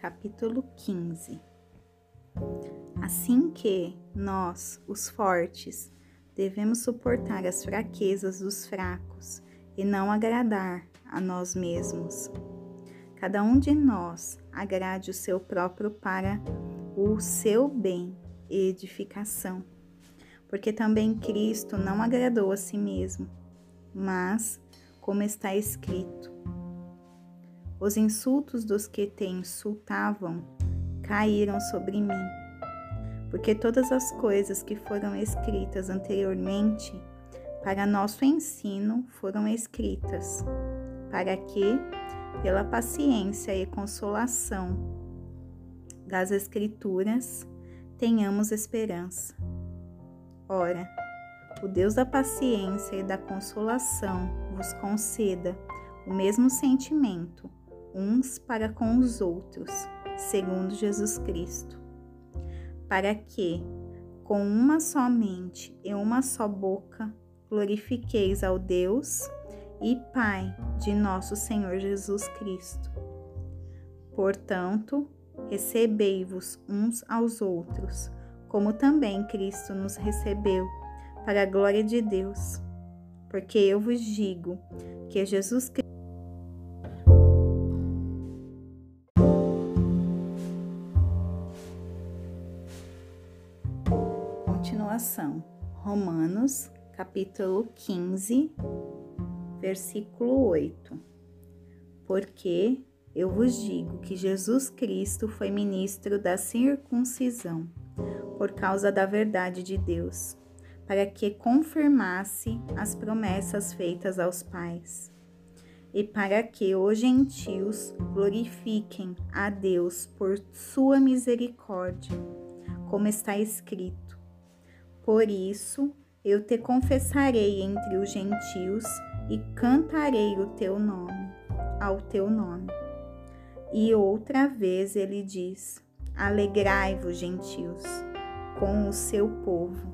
capítulo 15. Assim que nós, os fortes, devemos suportar as fraquezas dos fracos e não agradar a nós mesmos. Cada um de nós agrade o seu próprio para o seu bem e edificação, porque também Cristo não agradou a si mesmo, mas, como está escrito, os insultos dos que te insultavam caíram sobre mim, porque todas as coisas que foram escritas anteriormente para nosso ensino foram escritas, para que, pela paciência e consolação das Escrituras, tenhamos esperança. Ora, o Deus da paciência e da consolação vos conceda o mesmo sentimento uns para com os outros, segundo Jesus Cristo, para que, com uma só mente e uma só boca, glorifiqueis ao Deus e Pai de nosso Senhor Jesus Cristo. Portanto, recebei-vos uns aos outros, como também Cristo nos recebeu, para a glória de Deus. Porque eu vos digo que Jesus Cristo Romanos, capítulo 15, versículo 8. Porque eu vos digo que Jesus Cristo foi ministro da circuncisão, por causa da verdade de Deus, para que confirmasse as promessas feitas aos pais, e para que os gentios glorifiquem a Deus por sua misericórdia, como está escrito por isso eu te confessarei entre os gentios e cantarei o teu nome, ao teu nome. E outra vez ele diz: Alegrai-vos, gentios, com o seu povo.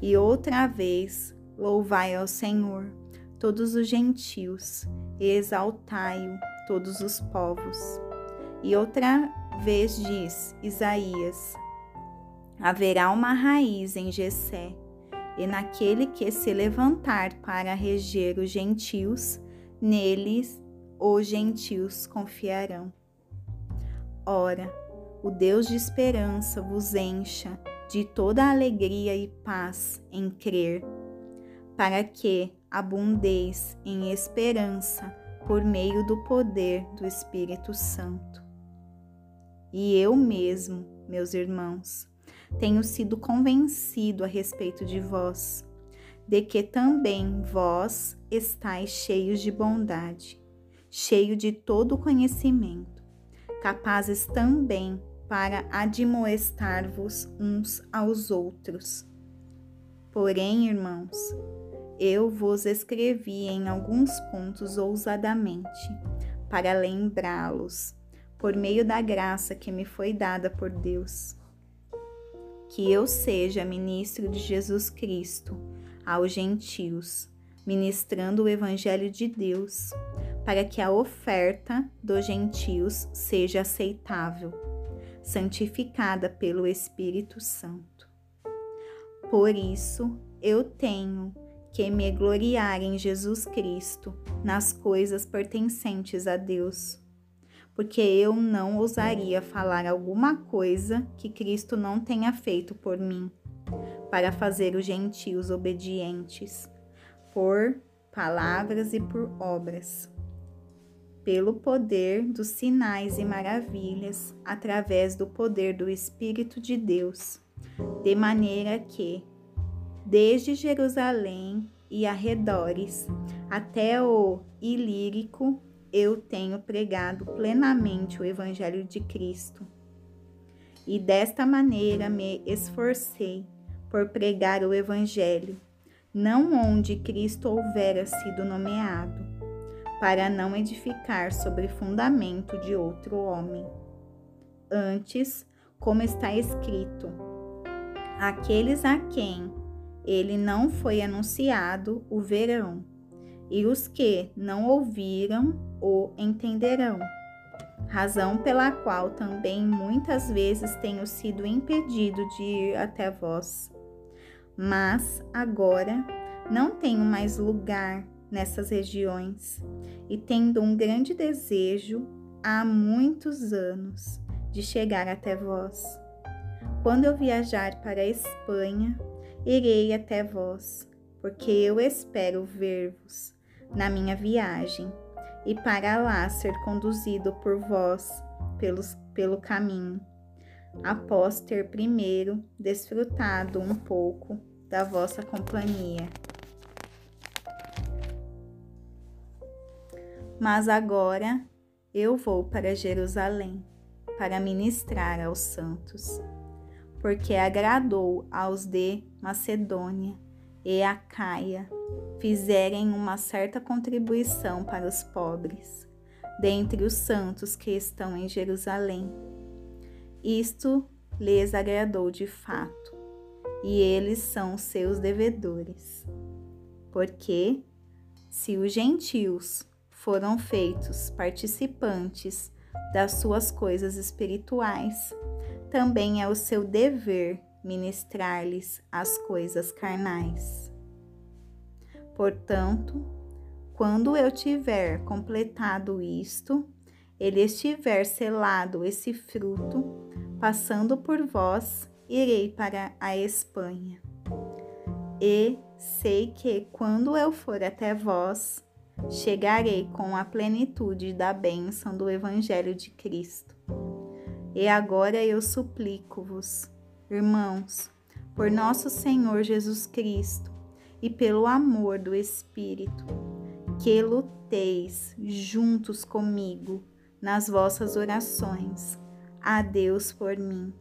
E outra vez, louvai ao Senhor, todos os gentios, e exaltai-o, todos os povos. E outra vez diz Isaías: haverá uma raiz em Jessé, e naquele que se levantar para reger os gentios, neles os gentios confiarão. Ora, o Deus de esperança vos encha de toda alegria e paz em crer, para que abundeis em esperança por meio do poder do Espírito Santo. E eu mesmo, meus irmãos, tenho sido convencido a respeito de vós, de que também vós estáis cheios de bondade, cheio de todo conhecimento, capazes também para admoestar-vos uns aos outros. Porém, irmãos, eu vos escrevi em alguns pontos ousadamente, para lembrá-los, por meio da graça que me foi dada por Deus que eu seja ministro de Jesus Cristo aos gentios, ministrando o Evangelho de Deus, para que a oferta dos gentios seja aceitável, santificada pelo Espírito Santo. Por isso, eu tenho que me gloriar em Jesus Cristo, nas coisas pertencentes a Deus porque eu não ousaria falar alguma coisa que Cristo não tenha feito por mim, para fazer os gentios obedientes, por palavras e por obras, pelo poder dos sinais e maravilhas, através do poder do Espírito de Deus, de maneira que, desde Jerusalém e arredores até o Ilírico, eu tenho pregado plenamente o Evangelho de Cristo. E desta maneira me esforcei por pregar o Evangelho, não onde Cristo houvera sido nomeado, para não edificar sobre fundamento de outro homem. Antes, como está escrito, aqueles a quem ele não foi anunciado o verão, e os que não ouviram o entenderão. razão pela qual também muitas vezes tenho sido impedido de ir até vós. Mas agora não tenho mais lugar nessas regiões e tendo um grande desejo há muitos anos de chegar até vós. Quando eu viajar para a Espanha, irei até vós, porque eu espero ver-vos na minha viagem e para lá ser conduzido por vós pelos, pelo caminho, após ter primeiro desfrutado um pouco da vossa companhia. Mas agora eu vou para Jerusalém para ministrar aos santos, porque agradou aos de Macedônia e Acaia fizerem uma certa contribuição para os pobres, dentre os santos que estão em Jerusalém. Isto lhes agradou de fato, e eles são seus devedores. Porque, se os gentios foram feitos participantes das suas coisas espirituais, também é o seu dever ministrar-lhes as coisas carnais. Portanto, quando eu tiver completado isto, ele estiver selado esse fruto, passando por vós, irei para a Espanha. E sei que quando eu for até vós, chegarei com a plenitude da bênção do Evangelho de Cristo. E agora eu suplico-vos, irmãos, por nosso Senhor Jesus Cristo e pelo amor do Espírito, que luteis juntos comigo nas vossas orações. A Deus por mim,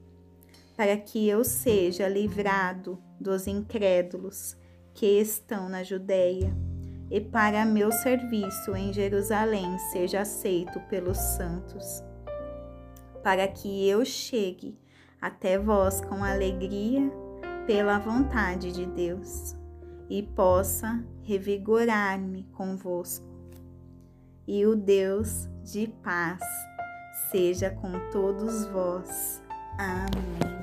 para que eu seja livrado dos incrédulos que estão na Judéia e para meu serviço em Jerusalém seja aceito pelos santos, para que eu chegue até vós com alegria pela vontade de Deus e possa revigorar-me convosco. E o Deus de paz seja com todos vós. Amém.